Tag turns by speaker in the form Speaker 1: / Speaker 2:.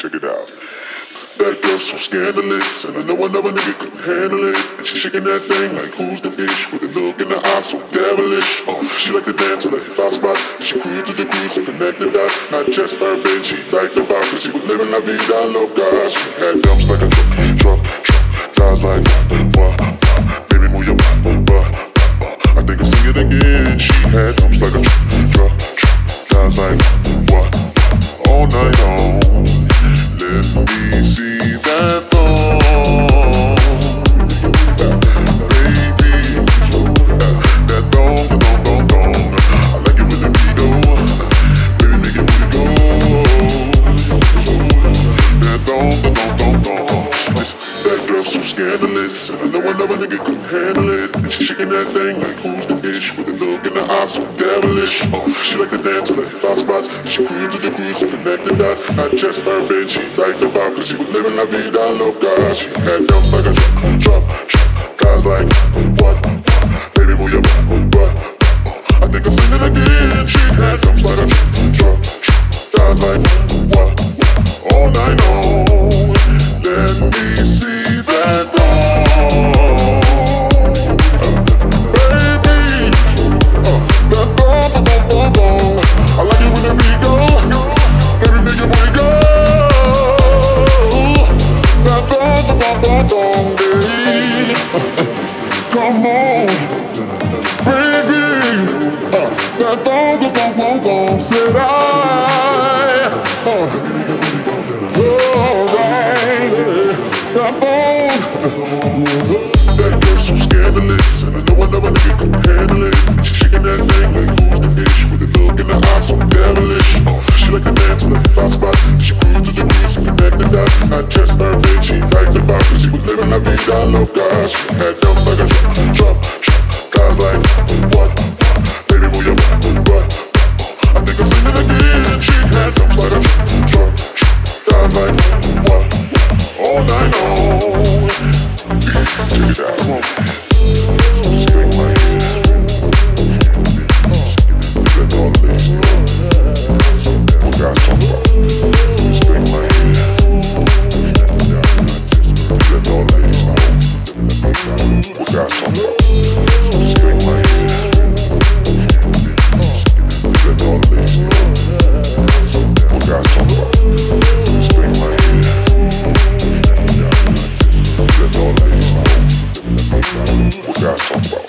Speaker 1: Check it out. That girl's so scandalous, and I know another nigga couldn't handle it. And she shaking that thing like who's the bitch with a look in the eye so devilish. Oh, she like to dance on the hip hop spot. She cruise to the cruise and connect the dots. Not just her bitch, she liked the box, cause she was living la vida loca. She had dumps like a truck, truck, truck. Thighs like what, what, baby move your butt, butt. I think I'll sing it again. She had dumps like a truck, truck, truck. Thighs like what, all night long. Another nigga couldn't handle it. And she shaking that thing like who's the bitch with a look in the eye so devilish. Oh, she like to dance on the hip hop spots. She cruise to the cruise so connect the dots. Not just her bitch, she liked the vibe, cause she was living la vida loca. She had dumps like a truck, truck, truck. Guys like what, baby move your butt, butt. I think I'll sing it again. She had dumps like a truck, truck, truck. Guys like what, On, baby. That thong. Said I. Alright. That thong. like a. Guys like, what? Baby. I think I'm again. She like a. Guys like, what? All. Take it out, come on. Just my head. All the ladies know. We got somebody.